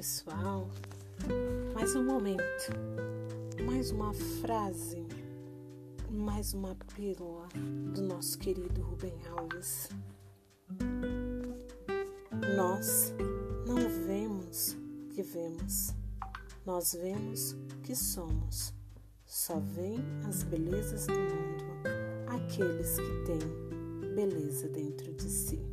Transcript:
Pessoal, mais um momento, mais uma frase, mais uma pílula do nosso querido Rubem Alves. Nós não vemos que vemos, nós vemos que somos. Só veem as belezas do mundo aqueles que têm beleza dentro de si.